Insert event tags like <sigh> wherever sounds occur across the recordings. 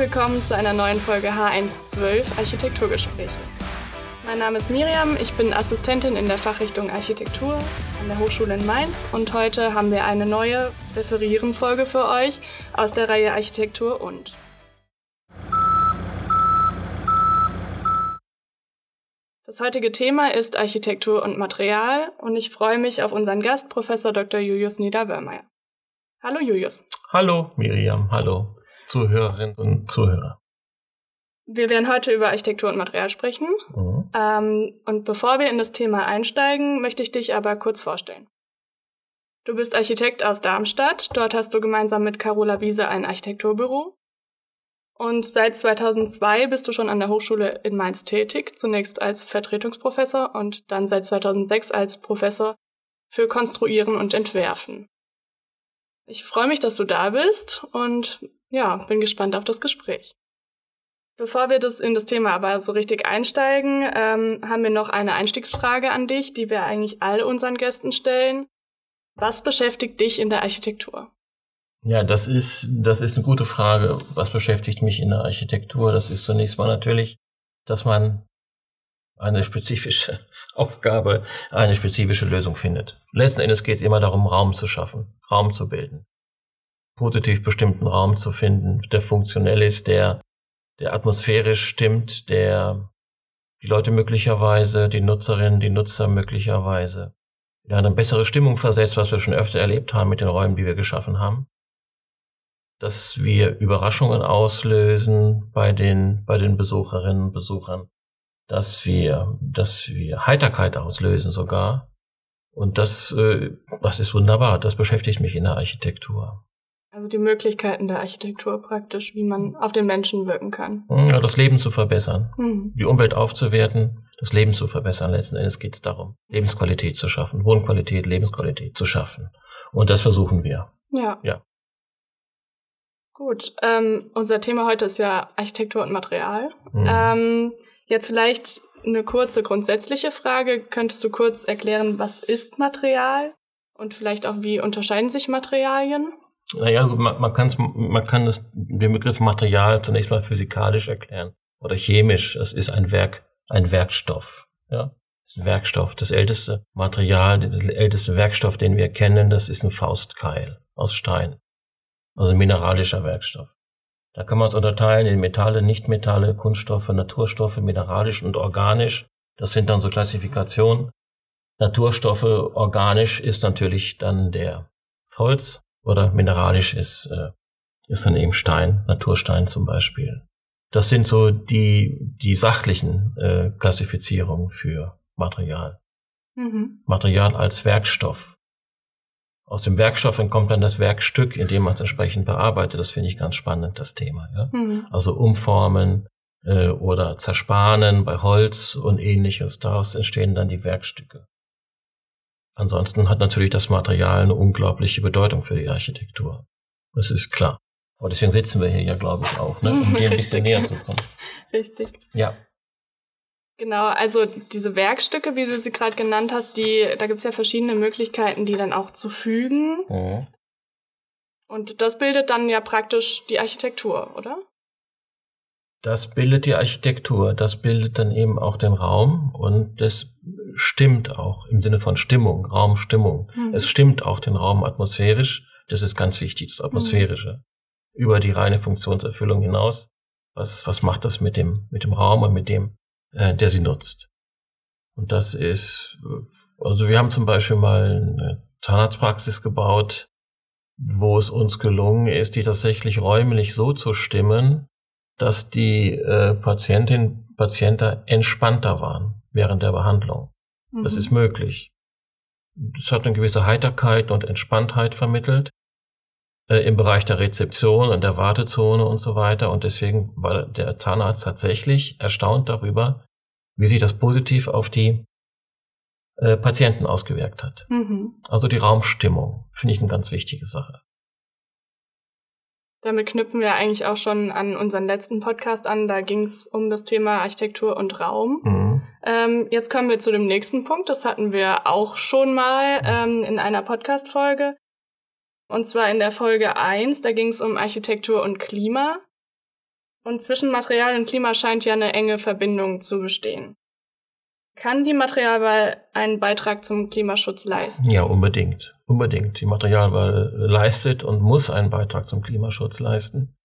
willkommen zu einer neuen Folge H112 Architekturgespräche. Mein Name ist Miriam, ich bin Assistentin in der Fachrichtung Architektur an der Hochschule in Mainz und heute haben wir eine neue Referieren-Folge für euch aus der Reihe Architektur und. Das heutige Thema ist Architektur und Material und ich freue mich auf unseren Gast, Professor Dr. Julius Niederwörmeier. Hallo Julius. Hallo Miriam, hallo Zuhörerinnen und Zuhörer. Wir werden heute über Architektur und Material sprechen. Mhm. Ähm, und bevor wir in das Thema einsteigen, möchte ich dich aber kurz vorstellen. Du bist Architekt aus Darmstadt. Dort hast du gemeinsam mit Carola Wiese ein Architekturbüro. Und seit 2002 bist du schon an der Hochschule in Mainz tätig, zunächst als Vertretungsprofessor und dann seit 2006 als Professor für Konstruieren und Entwerfen. Ich freue mich, dass du da bist und ja, bin gespannt auf das Gespräch. Bevor wir das in das Thema aber so richtig einsteigen, ähm, haben wir noch eine Einstiegsfrage an dich, die wir eigentlich all unseren Gästen stellen. Was beschäftigt dich in der Architektur? Ja, das ist, das ist eine gute Frage. Was beschäftigt mich in der Architektur? Das ist zunächst mal natürlich, dass man eine spezifische <laughs> Aufgabe, eine spezifische Lösung findet. Letzten Endes geht es immer darum, Raum zu schaffen, Raum zu bilden positiv bestimmten Raum zu finden, der funktionell ist, der, der atmosphärisch stimmt, der die Leute möglicherweise, die Nutzerinnen, die Nutzer möglicherweise in eine bessere Stimmung versetzt, was wir schon öfter erlebt haben mit den Räumen, die wir geschaffen haben. Dass wir Überraschungen auslösen bei den, bei den Besucherinnen und Besuchern. Dass wir, dass wir Heiterkeit auslösen sogar. Und das, äh, das ist wunderbar. Das beschäftigt mich in der Architektur. Also die Möglichkeiten der Architektur praktisch, wie man auf den Menschen wirken kann. Ja, das Leben zu verbessern, mhm. die Umwelt aufzuwerten, das Leben zu verbessern. Letzten Endes geht es darum, Lebensqualität zu schaffen, Wohnqualität, Lebensqualität zu schaffen. Und das versuchen wir. Ja. Ja. Gut, ähm, unser Thema heute ist ja Architektur und Material. Mhm. Ähm, jetzt vielleicht eine kurze grundsätzliche Frage. Könntest du kurz erklären, was ist Material? Und vielleicht auch, wie unterscheiden sich Materialien? Naja, man, man, kann's, man kann das, den Begriff Material zunächst mal physikalisch erklären oder chemisch. Es ist ein Werk, ein Werkstoff. Ja, das ist ein Werkstoff. Das älteste Material, der älteste Werkstoff, den wir kennen, das ist ein Faustkeil aus Stein. Also ein mineralischer Werkstoff. Da kann man es unterteilen in Metalle, Nichtmetalle, Kunststoffe, Naturstoffe, mineralisch und organisch. Das sind dann so Klassifikationen. Naturstoffe, organisch ist natürlich dann der das Holz, oder mineralisch ist, äh, ist dann eben Stein, Naturstein zum Beispiel. Das sind so die, die sachlichen äh, Klassifizierungen für Material. Mhm. Material als Werkstoff. Aus dem Werkstoff entkommt dann das Werkstück, in dem man es entsprechend bearbeitet. Das finde ich ganz spannend, das Thema. Ja? Mhm. Also umformen äh, oder zersparen bei Holz und ähnliches. Daraus entstehen dann die Werkstücke. Ansonsten hat natürlich das Material eine unglaubliche Bedeutung für die Architektur. Das ist klar. Aber deswegen sitzen wir hier ja, glaube ich, auch, ne? <laughs> um dir ein bisschen näher zu kommen. Richtig. Ja. Genau, also diese Werkstücke, wie du sie gerade genannt hast, die, da gibt es ja verschiedene Möglichkeiten, die dann auch zu fügen. Mhm. Und das bildet dann ja praktisch die Architektur, oder? Das bildet die Architektur, das bildet dann eben auch den Raum und das stimmt auch im Sinne von Stimmung, Raumstimmung. Mhm. Es stimmt auch den Raum atmosphärisch, das ist ganz wichtig, das Atmosphärische. Mhm. Über die reine Funktionserfüllung hinaus. Was, was macht das mit dem, mit dem Raum und mit dem, äh, der sie nutzt? Und das ist, also wir haben zum Beispiel mal eine Zahnarztpraxis gebaut, wo es uns gelungen ist, die tatsächlich räumlich so zu stimmen, dass die äh, Patientin, Patienten entspannter waren während der Behandlung. Mhm. Das ist möglich. Das hat eine gewisse Heiterkeit und Entspanntheit vermittelt äh, im Bereich der Rezeption und der Wartezone und so weiter. Und deswegen war der Zahnarzt tatsächlich erstaunt darüber, wie sich das positiv auf die äh, Patienten ausgewirkt hat. Mhm. Also die Raumstimmung finde ich eine ganz wichtige Sache. Damit knüpfen wir eigentlich auch schon an unseren letzten Podcast an. Da ging es um das Thema Architektur und Raum. Mhm. Ähm, jetzt kommen wir zu dem nächsten Punkt. Das hatten wir auch schon mal ähm, in einer Podcast-Folge. Und zwar in der Folge 1, da ging es um Architektur und Klima. Und zwischen Material und Klima scheint ja eine enge Verbindung zu bestehen. Kann die Materialwahl einen Beitrag zum Klimaschutz leisten? Ja, unbedingt. Unbedingt. Die Materialwahl leistet und muss einen Beitrag zum Klimaschutz leisten.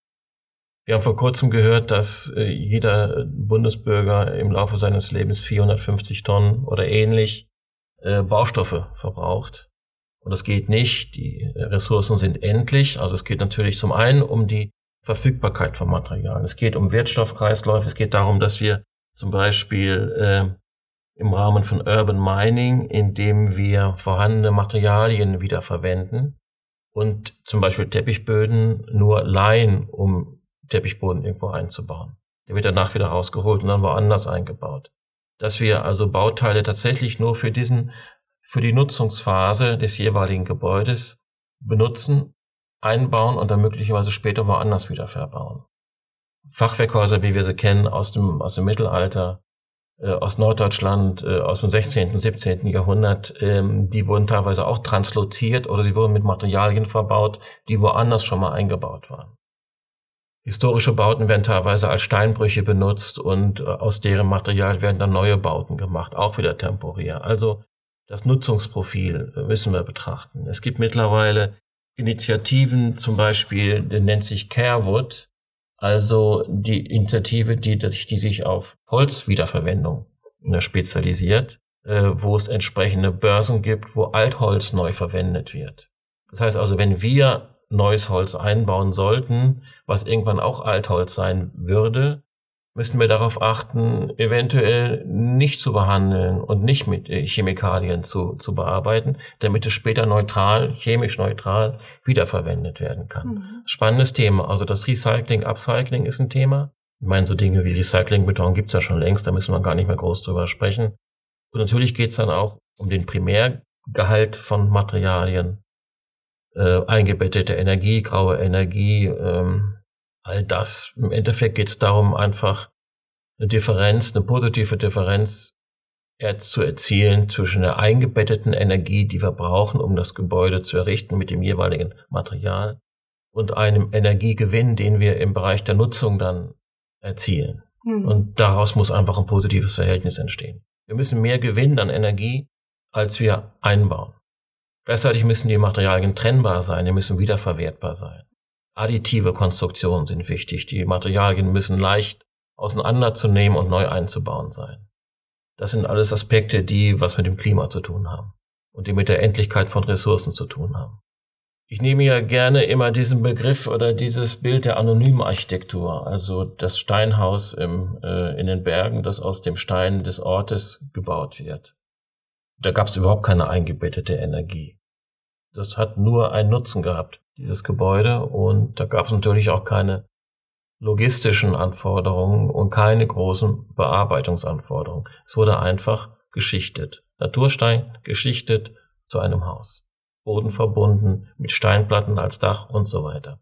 Wir haben vor kurzem gehört, dass äh, jeder Bundesbürger im Laufe seines Lebens 450 Tonnen oder ähnlich äh, Baustoffe verbraucht. Und das geht nicht. Die Ressourcen sind endlich. Also es geht natürlich zum einen um die Verfügbarkeit von Materialien. Es geht um Wertstoffkreisläufe. Es geht darum, dass wir zum Beispiel äh, im Rahmen von Urban Mining, indem wir vorhandene Materialien wiederverwenden und zum Beispiel Teppichböden nur leihen, um Teppichboden irgendwo einzubauen. Der wird danach wieder rausgeholt und dann woanders eingebaut. Dass wir also Bauteile tatsächlich nur für diesen, für die Nutzungsphase des jeweiligen Gebäudes benutzen, einbauen und dann möglicherweise später woanders wieder verbauen. Fachwerkhäuser, wie wir sie kennen aus dem, aus dem Mittelalter, aus Norddeutschland äh, aus dem 16., 17. Jahrhundert, ähm, die wurden teilweise auch transloziert oder sie wurden mit Materialien verbaut, die woanders schon mal eingebaut waren. Historische Bauten werden teilweise als Steinbrüche benutzt und äh, aus deren Material werden dann neue Bauten gemacht, auch wieder temporär. Also das Nutzungsprofil müssen wir betrachten. Es gibt mittlerweile Initiativen, zum Beispiel, der nennt sich Carewood, also die Initiative, die, die sich auf Holzwiederverwendung äh, spezialisiert, äh, wo es entsprechende Börsen gibt, wo Altholz neu verwendet wird. Das heißt also, wenn wir neues Holz einbauen sollten, was irgendwann auch Altholz sein würde, müssen wir darauf achten, eventuell nicht zu behandeln und nicht mit äh, Chemikalien zu, zu bearbeiten, damit es später neutral, chemisch neutral wiederverwendet werden kann. Mhm. Spannendes Thema. Also das Recycling, Upcycling ist ein Thema. Ich meine, so Dinge wie Recyclingbeton gibt's ja schon längst, da müssen wir gar nicht mehr groß drüber sprechen. Und natürlich geht's dann auch um den Primärgehalt von Materialien, äh, eingebettete Energie, graue Energie, ähm, all das. Im Endeffekt geht es darum, einfach eine Differenz, eine positive Differenz zu erzielen zwischen der eingebetteten Energie, die wir brauchen, um das Gebäude zu errichten mit dem jeweiligen Material und einem Energiegewinn, den wir im Bereich der Nutzung dann erzielen. Mhm. Und daraus muss einfach ein positives Verhältnis entstehen. Wir müssen mehr gewinnen an Energie, als wir einbauen. Gleichzeitig müssen die Materialien trennbar sein, die müssen wiederverwertbar sein. Additive Konstruktionen sind wichtig. Die Materialien müssen leicht auseinanderzunehmen und neu einzubauen sein. Das sind alles Aspekte, die was mit dem Klima zu tun haben und die mit der Endlichkeit von Ressourcen zu tun haben. Ich nehme ja gerne immer diesen Begriff oder dieses Bild der anonymen Architektur, also das Steinhaus im, äh, in den Bergen, das aus dem Stein des Ortes gebaut wird. Da gab es überhaupt keine eingebettete Energie. Das hat nur einen Nutzen gehabt dieses Gebäude. Und da gab es natürlich auch keine logistischen Anforderungen und keine großen Bearbeitungsanforderungen. Es wurde einfach geschichtet. Naturstein geschichtet zu einem Haus. Boden verbunden mit Steinplatten als Dach und so weiter.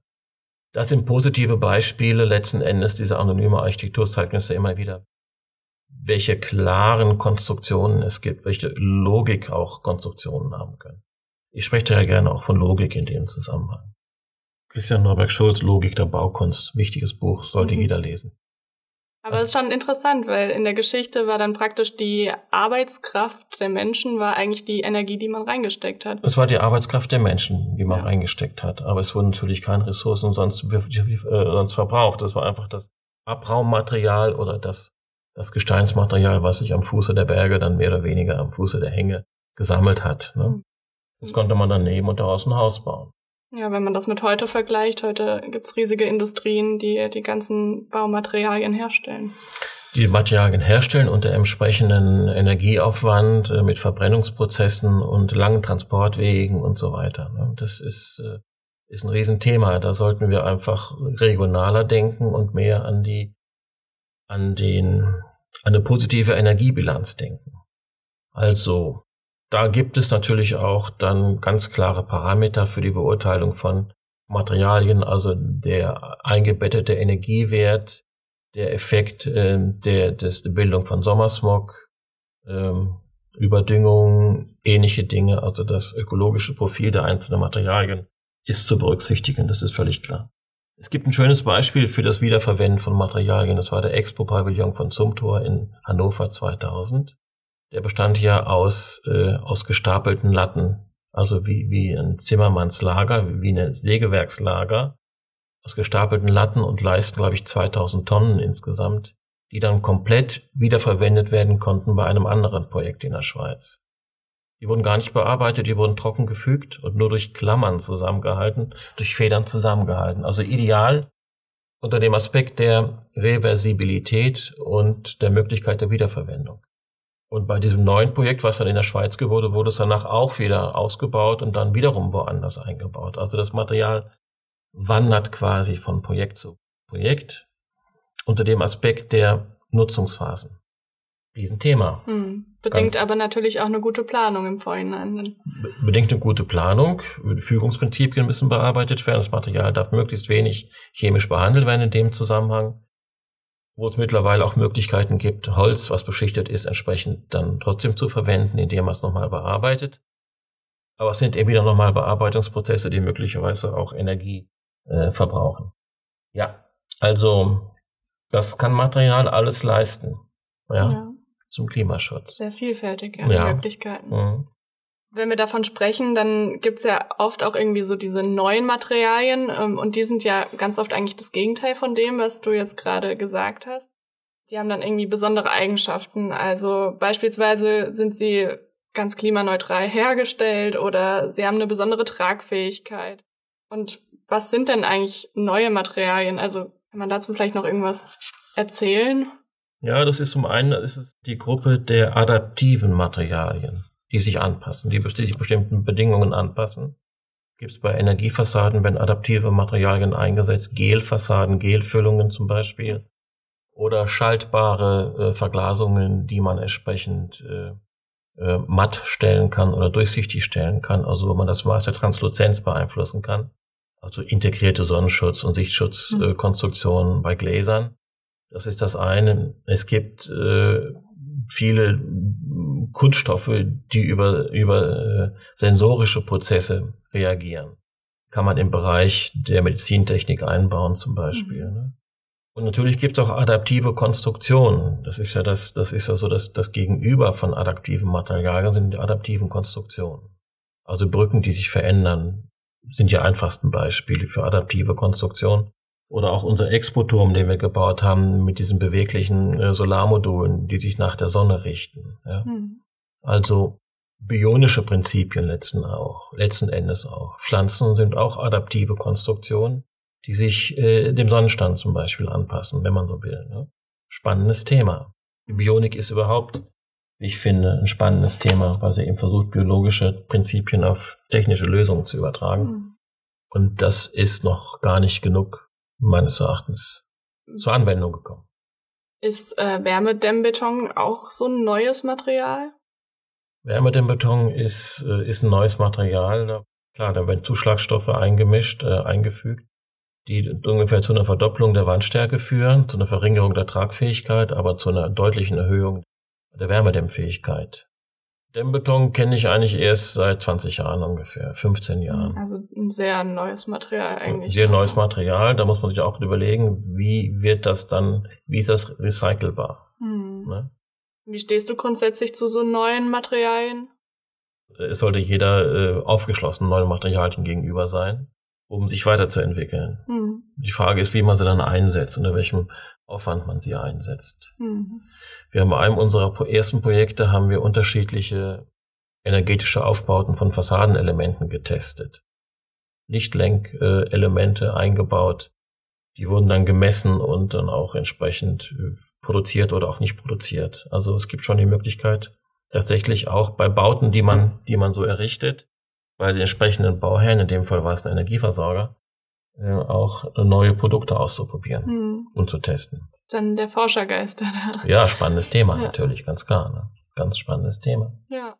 Das sind positive Beispiele letzten Endes dieser anonyme Architekturzeugnisse immer wieder. Welche klaren Konstruktionen es gibt, welche Logik auch Konstruktionen haben können. Ich spreche ja gerne auch von Logik in dem Zusammenhang. Christian Norberg Schulz, Logik der Baukunst, wichtiges Buch, sollte mhm. jeder lesen. Aber es ist schon interessant, weil in der Geschichte war dann praktisch die Arbeitskraft der Menschen, war eigentlich die Energie, die man reingesteckt hat. Es war die Arbeitskraft der Menschen, die man ja. reingesteckt hat. Aber es wurden natürlich keine Ressourcen sonst, äh, sonst verbraucht. Das war einfach das Abraummaterial oder das, das Gesteinsmaterial, was sich am Fuße der Berge dann mehr oder weniger am Fuße der Hänge gesammelt hat. Ne? Mhm. Das konnte man dann nehmen und daraus ein Haus bauen. Ja, wenn man das mit heute vergleicht, heute gibt's riesige Industrien, die die ganzen Baumaterialien herstellen. Die Materialien herstellen unter entsprechenden Energieaufwand äh, mit Verbrennungsprozessen und langen Transportwegen und so weiter. Ne? Das ist, äh, ist ein Riesenthema. Da sollten wir einfach regionaler denken und mehr an die, an den, an eine positive Energiebilanz denken. Also da gibt es natürlich auch dann ganz klare Parameter für die Beurteilung von Materialien, also der eingebettete Energiewert, der Effekt äh, der, des, der Bildung von Sommersmog, ähm, Überdüngung, ähnliche Dinge, also das ökologische Profil der einzelnen Materialien ist zu berücksichtigen, das ist völlig klar. Es gibt ein schönes Beispiel für das Wiederverwenden von Materialien. Das war der Expo-Pavillon von Zumthor in Hannover 2000. Der bestand ja aus, äh, aus gestapelten Latten, also wie, wie ein Zimmermannslager, wie ein Sägewerkslager, aus gestapelten Latten und leisten, glaube ich, 2000 Tonnen insgesamt, die dann komplett wiederverwendet werden konnten bei einem anderen Projekt in der Schweiz. Die wurden gar nicht bearbeitet, die wurden trocken gefügt und nur durch Klammern zusammengehalten, durch Federn zusammengehalten. Also ideal unter dem Aspekt der Reversibilität und der Möglichkeit der Wiederverwendung. Und bei diesem neuen Projekt, was dann in der Schweiz wurde, wurde es danach auch wieder ausgebaut und dann wiederum woanders eingebaut. Also das Material wandert quasi von Projekt zu Projekt unter dem Aspekt der Nutzungsphasen. Riesenthema. Hm. Bedingt Ganz aber natürlich auch eine gute Planung im Vorhinein. Bedingt eine gute Planung. Fügungsprinzipien müssen bearbeitet werden. Das Material darf möglichst wenig chemisch behandelt werden in dem Zusammenhang wo es mittlerweile auch Möglichkeiten gibt, Holz, was beschichtet ist, entsprechend dann trotzdem zu verwenden, indem man es nochmal bearbeitet. Aber es sind eben wieder nochmal Bearbeitungsprozesse, die möglicherweise auch Energie äh, verbrauchen. Ja, also das kann Material alles leisten. Ja, ja. zum Klimaschutz. Sehr vielfältig, ja, ja. Möglichkeiten. Mhm wenn wir davon sprechen, dann gibt's ja oft auch irgendwie so diese neuen Materialien ähm, und die sind ja ganz oft eigentlich das Gegenteil von dem, was du jetzt gerade gesagt hast. Die haben dann irgendwie besondere Eigenschaften. Also beispielsweise sind sie ganz klimaneutral hergestellt oder sie haben eine besondere Tragfähigkeit. Und was sind denn eigentlich neue Materialien? Also kann man dazu vielleicht noch irgendwas erzählen? Ja, das ist zum einen das ist die Gruppe der adaptiven Materialien die sich anpassen, die bestimmten Bedingungen anpassen. Gibt es bei Energiefassaden, wenn adaptive Materialien eingesetzt, Gelfassaden, Gelfüllungen zum Beispiel, oder schaltbare äh, Verglasungen, die man entsprechend äh, äh, matt stellen kann oder durchsichtig stellen kann, also wo man das Maß der Transluzenz beeinflussen kann. Also integrierte Sonnenschutz- und Sichtschutzkonstruktionen mhm. bei Gläsern. Das ist das eine. Es gibt äh, viele Kunststoffe, die über, über äh, sensorische Prozesse reagieren. Kann man im Bereich der Medizintechnik einbauen zum Beispiel. Mhm. Ne? Und natürlich gibt es auch adaptive Konstruktionen. Das ist ja das, das ist ja so das, das Gegenüber von adaptiven Materialien sind die adaptiven Konstruktionen. Also Brücken, die sich verändern, sind die einfachsten Beispiele für adaptive Konstruktionen. Oder auch unser Expo-Turm, den wir gebaut haben, mit diesen beweglichen äh, Solarmodulen, die sich nach der Sonne richten. Ja. Mhm. Also bionische Prinzipien letzten auch, letzten Endes auch. Pflanzen sind auch adaptive Konstruktionen, die sich äh, dem Sonnenstand zum Beispiel anpassen, wenn man so will. Ne? Spannendes Thema. Die Bionik ist überhaupt, ich finde, ein spannendes Thema, weil sie eben versucht, biologische Prinzipien auf technische Lösungen zu übertragen. Mhm. Und das ist noch gar nicht genug meines Erachtens zur Anwendung gekommen. Ist äh, Wärmedämmbeton auch so ein neues Material? Wärmedämmbeton ist, äh, ist ein neues Material. Klar, da werden Zuschlagstoffe eingemischt, äh, eingefügt, die ungefähr zu einer Verdopplung der Wandstärke führen, zu einer Verringerung der Tragfähigkeit, aber zu einer deutlichen Erhöhung der Wärmedämmfähigkeit. Dämmbeton kenne ich eigentlich erst seit 20 Jahren ungefähr, 15 Jahren. Also ein sehr neues Material eigentlich. Sehr neues Material. Da muss man sich auch überlegen, wie wird das dann, wie ist das recycelbar? Hm. Ne? Wie stehst du grundsätzlich zu so neuen Materialien? Es sollte jeder äh, aufgeschlossen neuen Materialien gegenüber sein, um sich weiterzuentwickeln. Hm. Die Frage ist, wie man sie dann einsetzt, unter welchem Aufwand man sie einsetzt. Mhm. Wir haben bei einem unserer ersten Projekte haben wir unterschiedliche energetische Aufbauten von Fassadenelementen getestet. Lichtlenkelemente eingebaut. Die wurden dann gemessen und dann auch entsprechend äh, produziert oder auch nicht produziert. Also es gibt schon die Möglichkeit, tatsächlich auch bei Bauten, die man, die man so errichtet, bei den entsprechenden Bauherren, in dem Fall war es ein Energieversorger, äh, auch neue Produkte auszuprobieren hm. und zu testen. Dann der Forschergeist da. Ja, spannendes Thema ja. natürlich, ganz klar. Ne? Ganz spannendes Thema. Ja.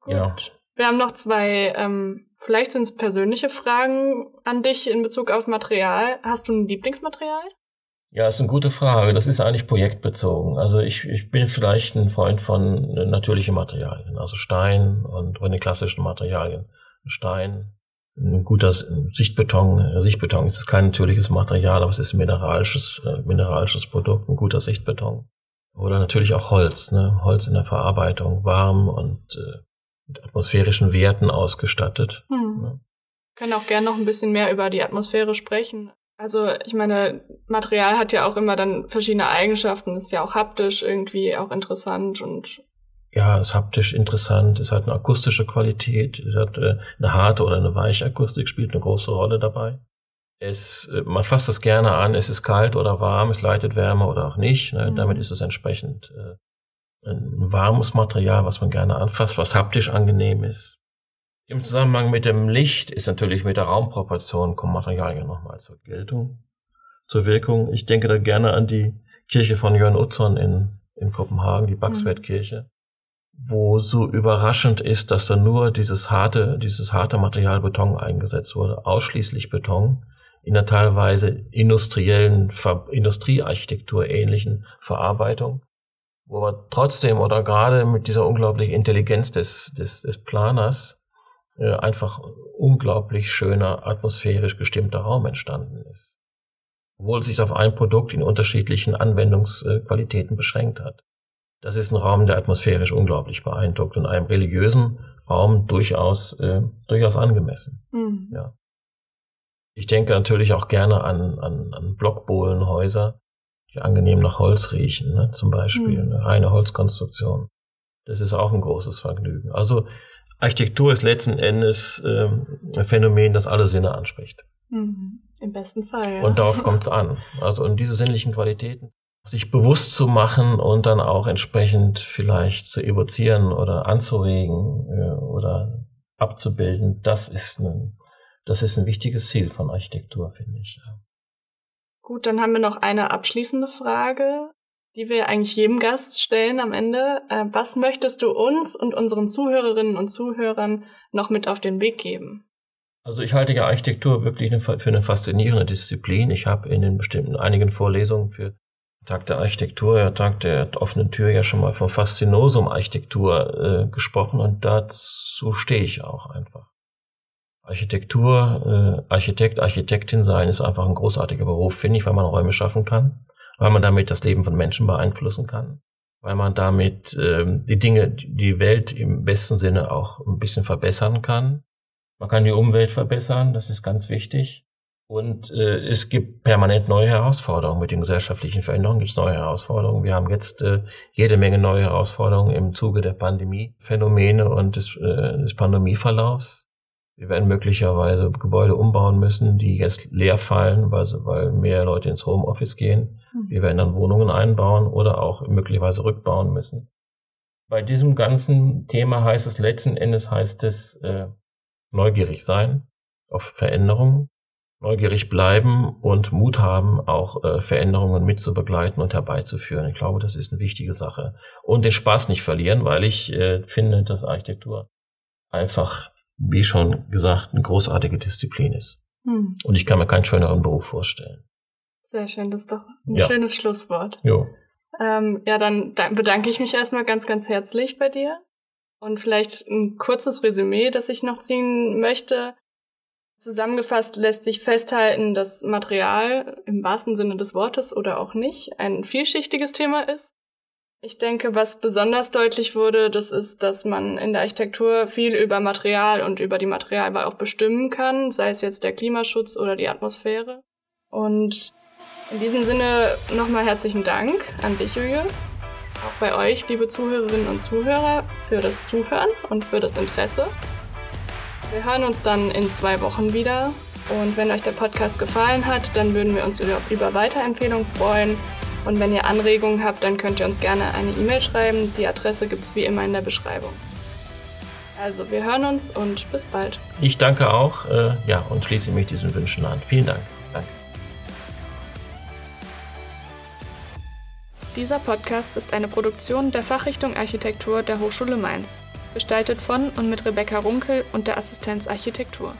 Gut. Ja. Wir haben noch zwei, ähm, vielleicht sind es persönliche Fragen an dich in Bezug auf Material. Hast du ein Lieblingsmaterial? Ja, ist eine gute Frage. Das ist eigentlich projektbezogen. Also ich, ich bin vielleicht ein Freund von natürlichen Materialien, also Stein und von den klassischen Materialien. Stein, ein guter Sichtbeton. Sichtbeton ist kein natürliches Material, aber es ist ein mineralisches, äh, mineralisches Produkt, ein guter Sichtbeton. Oder natürlich auch Holz, ne? Holz in der Verarbeitung, warm und äh, mit atmosphärischen Werten ausgestattet. Hm. Ne? Können auch gerne noch ein bisschen mehr über die Atmosphäre sprechen. Also ich meine, Material hat ja auch immer dann verschiedene Eigenschaften, ist ja auch haptisch irgendwie auch interessant und ja, ist haptisch interessant, es hat eine akustische Qualität, es hat äh, eine harte oder eine weiche Akustik, spielt eine große Rolle dabei. Es, äh, man fasst es gerne an, es ist kalt oder warm, es leitet Wärme oder auch nicht. Ne? Mhm. Damit ist es entsprechend äh, ein warmes Material, was man gerne anfasst, was haptisch angenehm ist. Im Zusammenhang mit dem Licht ist natürlich mit der Raumproportion kommen Materialien nochmal zur Geltung, zur Wirkung. Ich denke da gerne an die Kirche von Jörn Utzon in, in Kopenhagen, die Baxwertkirche. Mhm wo so überraschend ist, dass da nur dieses harte, dieses harte Material Beton eingesetzt wurde, ausschließlich Beton, in der teilweise industriellen, Industriearchitektur ähnlichen Verarbeitung, wo aber trotzdem oder gerade mit dieser unglaublichen Intelligenz des, des, des Planers einfach unglaublich schöner, atmosphärisch gestimmter Raum entstanden ist. Obwohl es sich auf ein Produkt in unterschiedlichen Anwendungsqualitäten beschränkt hat. Das ist ein Raum, der atmosphärisch unglaublich beeindruckt und einem religiösen Raum durchaus, äh, durchaus angemessen. Mhm. Ja. Ich denke natürlich auch gerne an, an, an Blockbohlenhäuser, die angenehm nach Holz riechen, ne, zum Beispiel, mhm. eine reine Holzkonstruktion. Das ist auch ein großes Vergnügen. Also Architektur ist letzten Endes äh, ein Phänomen, das alle Sinne anspricht. Mhm. Im besten Fall. Ja. Und darauf kommt es an. Also in diese sinnlichen Qualitäten sich bewusst zu machen und dann auch entsprechend vielleicht zu evozieren oder anzuregen äh, oder abzubilden, das ist ein, das ist ein wichtiges Ziel von Architektur, finde ich. Gut, dann haben wir noch eine abschließende Frage, die wir eigentlich jedem Gast stellen am Ende. Äh, was möchtest du uns und unseren Zuhörerinnen und Zuhörern noch mit auf den Weg geben? Also ich halte ja Architektur wirklich für eine faszinierende Disziplin. Ich habe in den bestimmten einigen Vorlesungen für Tag der Architektur, Tag der offenen Tür ja schon mal von Faszinosum-Architektur äh, gesprochen und dazu stehe ich auch einfach. Architektur, äh, Architekt, Architektin sein ist einfach ein großartiger Beruf, finde ich, weil man Räume schaffen kann, weil man damit das Leben von Menschen beeinflussen kann, weil man damit äh, die Dinge, die Welt im besten Sinne auch ein bisschen verbessern kann. Man kann die Umwelt verbessern, das ist ganz wichtig. Und äh, es gibt permanent neue Herausforderungen. Mit den gesellschaftlichen Veränderungen gibt es neue Herausforderungen. Wir haben jetzt äh, jede Menge neue Herausforderungen im Zuge der Pandemie-Phänomene und des, äh, des Pandemieverlaufs. Wir werden möglicherweise Gebäude umbauen müssen, die jetzt leer fallen, weil, weil mehr Leute ins Homeoffice gehen. Mhm. Wir werden dann Wohnungen einbauen oder auch möglicherweise rückbauen müssen. Bei diesem ganzen Thema heißt es letzten Endes heißt es äh, neugierig sein auf Veränderungen neugierig bleiben und Mut haben, auch äh, Veränderungen mitzubegleiten und herbeizuführen. Ich glaube, das ist eine wichtige Sache. Und den Spaß nicht verlieren, weil ich äh, finde, dass Architektur einfach, wie schon gesagt, eine großartige Disziplin ist. Hm. Und ich kann mir keinen schöneren Beruf vorstellen. Sehr schön, das ist doch ein ja. schönes Schlusswort. Jo. Ähm, ja, dann bedanke ich mich erstmal ganz, ganz herzlich bei dir. Und vielleicht ein kurzes Resümee, das ich noch ziehen möchte. Zusammengefasst lässt sich festhalten, dass Material im wahrsten Sinne des Wortes oder auch nicht ein vielschichtiges Thema ist. Ich denke, was besonders deutlich wurde, das ist, dass man in der Architektur viel über Material und über die Materialwahl auch bestimmen kann, sei es jetzt der Klimaschutz oder die Atmosphäre. Und in diesem Sinne nochmal herzlichen Dank an dich, Julius. Auch bei euch, liebe Zuhörerinnen und Zuhörer, für das Zuhören und für das Interesse. Wir hören uns dann in zwei Wochen wieder. Und wenn euch der Podcast gefallen hat, dann würden wir uns über, über Weiterempfehlungen freuen. Und wenn ihr Anregungen habt, dann könnt ihr uns gerne eine E-Mail schreiben. Die Adresse gibt es wie immer in der Beschreibung. Also, wir hören uns und bis bald. Ich danke auch, äh, ja, und schließe mich diesen Wünschen an. Vielen Dank. Danke. Dieser Podcast ist eine Produktion der Fachrichtung Architektur der Hochschule Mainz gestaltet von und mit Rebecca Runkel und der Assistenz Architektur.